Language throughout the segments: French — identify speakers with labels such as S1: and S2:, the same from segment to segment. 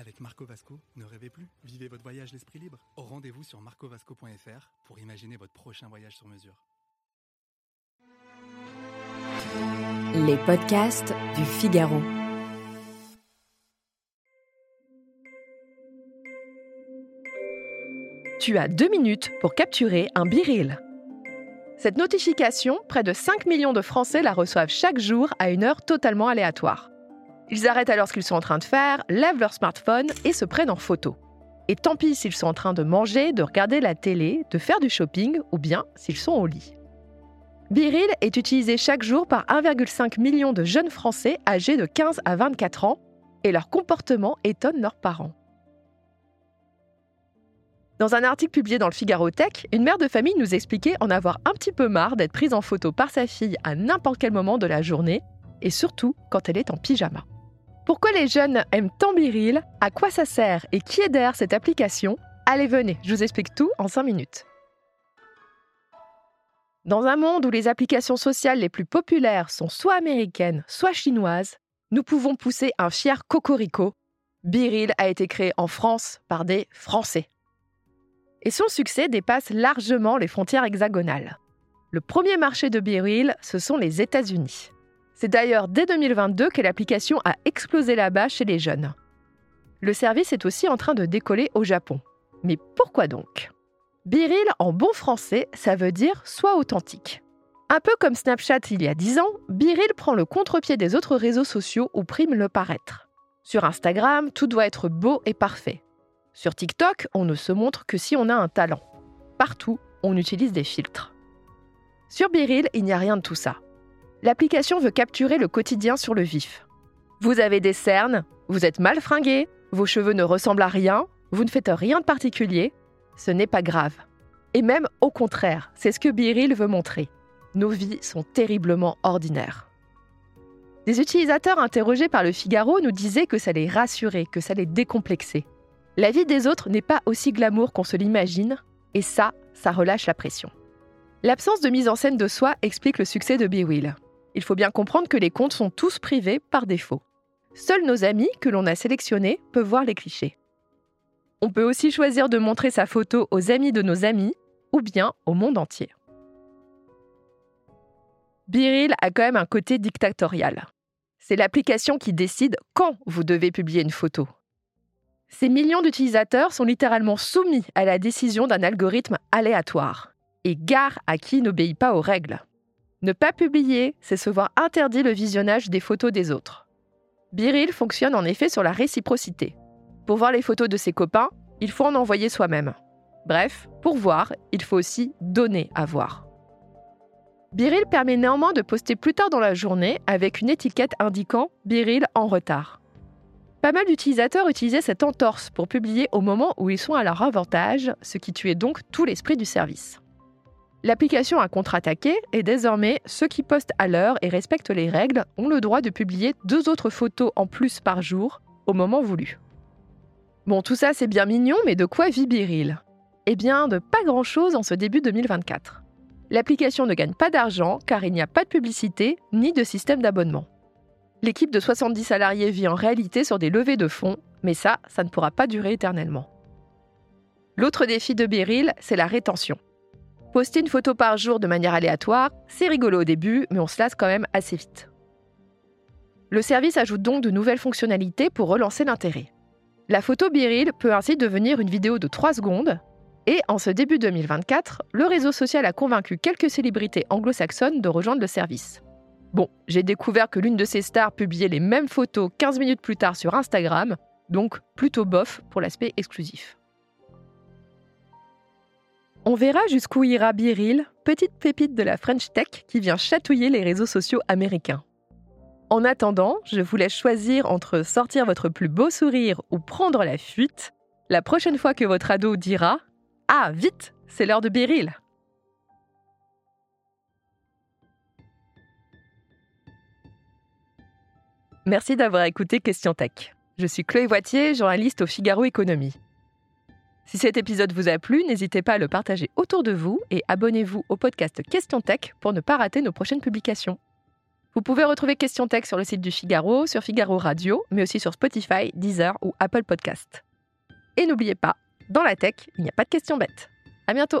S1: Avec Marco Vasco, ne rêvez plus, vivez votre voyage l'esprit libre. Au rendez-vous sur marcovasco.fr pour imaginer votre prochain voyage sur mesure.
S2: Les podcasts du Figaro.
S3: Tu as deux minutes pour capturer un biril. Cette notification, près de 5 millions de Français la reçoivent chaque jour à une heure totalement aléatoire. Ils arrêtent alors ce qu'ils sont en train de faire, lèvent leur smartphone et se prennent en photo. Et tant pis s'ils sont en train de manger, de regarder la télé, de faire du shopping ou bien s'ils sont au lit. Biril est utilisé chaque jour par 1,5 million de jeunes Français âgés de 15 à 24 ans et leur comportement étonne leurs parents. Dans un article publié dans le Figaro Tech, une mère de famille nous expliquait en avoir un petit peu marre d'être prise en photo par sa fille à n'importe quel moment de la journée et surtout quand elle est en pyjama. Pourquoi les jeunes aiment tant Biril? À quoi ça sert? Et qui est derrière cette application? Allez, venez, je vous explique tout en 5 minutes. Dans un monde où les applications sociales les plus populaires sont soit américaines, soit chinoises, nous pouvons pousser un fier cocorico. Biril a été créé en France par des Français. Et son succès dépasse largement les frontières hexagonales. Le premier marché de Biril, ce sont les États-Unis. C'est d'ailleurs dès 2022 que l'application a explosé là-bas chez les jeunes. Le service est aussi en train de décoller au Japon. Mais pourquoi donc? Biril, en bon français, ça veut dire soit authentique. Un peu comme Snapchat il y a 10 ans, Biril prend le contre-pied des autres réseaux sociaux où prime le paraître. Sur Instagram, tout doit être beau et parfait. Sur TikTok, on ne se montre que si on a un talent. Partout, on utilise des filtres. Sur Biril, il n'y a rien de tout ça. L'application veut capturer le quotidien sur le vif. Vous avez des cernes, vous êtes mal fringué, vos cheveux ne ressemblent à rien, vous ne faites rien de particulier. Ce n'est pas grave. Et même au contraire, c'est ce que Biril veut montrer. Nos vies sont terriblement ordinaires. Des utilisateurs interrogés par le Figaro nous disaient que ça les rassurait, que ça les décomplexait. La vie des autres n'est pas aussi glamour qu'on se l'imagine, et ça, ça relâche la pression. L'absence de mise en scène de soi explique le succès de BeWill. Il faut bien comprendre que les comptes sont tous privés par défaut. Seuls nos amis que l'on a sélectionnés peuvent voir les clichés. On peut aussi choisir de montrer sa photo aux amis de nos amis ou bien au monde entier. Biril a quand même un côté dictatorial. C'est l'application qui décide quand vous devez publier une photo. Ces millions d'utilisateurs sont littéralement soumis à la décision d'un algorithme aléatoire. Et gare à qui n'obéit pas aux règles. Ne pas publier, c'est se voir interdit le visionnage des photos des autres. Biril fonctionne en effet sur la réciprocité. Pour voir les photos de ses copains, il faut en envoyer soi-même. Bref, pour voir, il faut aussi donner à voir. Biril permet néanmoins de poster plus tard dans la journée avec une étiquette indiquant Biril en retard. Pas mal d'utilisateurs utilisaient cette entorse pour publier au moment où ils sont à leur avantage, ce qui tuait donc tout l'esprit du service. L'application a contre-attaqué et désormais, ceux qui postent à l'heure et respectent les règles ont le droit de publier deux autres photos en plus par jour au moment voulu. Bon, tout ça c'est bien mignon, mais de quoi vit Biril? Eh bien, de pas grand-chose en ce début 2024. L'application ne gagne pas d'argent car il n'y a pas de publicité ni de système d'abonnement. L'équipe de 70 salariés vit en réalité sur des levées de fonds, mais ça, ça ne pourra pas durer éternellement. L'autre défi de Biril, c'est la rétention. Poster une photo par jour de manière aléatoire, c'est rigolo au début, mais on se lasse quand même assez vite. Le service ajoute donc de nouvelles fonctionnalités pour relancer l'intérêt. La photo Biril peut ainsi devenir une vidéo de 3 secondes, et en ce début 2024, le réseau social a convaincu quelques célébrités anglo-saxonnes de rejoindre le service. Bon, j'ai découvert que l'une de ces stars publiait les mêmes photos 15 minutes plus tard sur Instagram, donc plutôt bof pour l'aspect exclusif. On verra jusqu'où ira Biril, petite pépite de la French Tech qui vient chatouiller les réseaux sociaux américains. En attendant, je vous laisse choisir entre sortir votre plus beau sourire ou prendre la fuite. La prochaine fois que votre ado dira ⁇ Ah, vite, c'est l'heure de Biril !⁇ Merci d'avoir écouté Question Tech. Je suis Chloé Voitier, journaliste au Figaro Économie. Si cet épisode vous a plu, n'hésitez pas à le partager autour de vous et abonnez-vous au podcast Question Tech pour ne pas rater nos prochaines publications. Vous pouvez retrouver Question Tech sur le site du Figaro, sur Figaro Radio, mais aussi sur Spotify, Deezer ou Apple Podcast. Et n'oubliez pas, dans la tech, il n'y a pas de questions bêtes. À bientôt!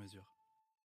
S1: mesure.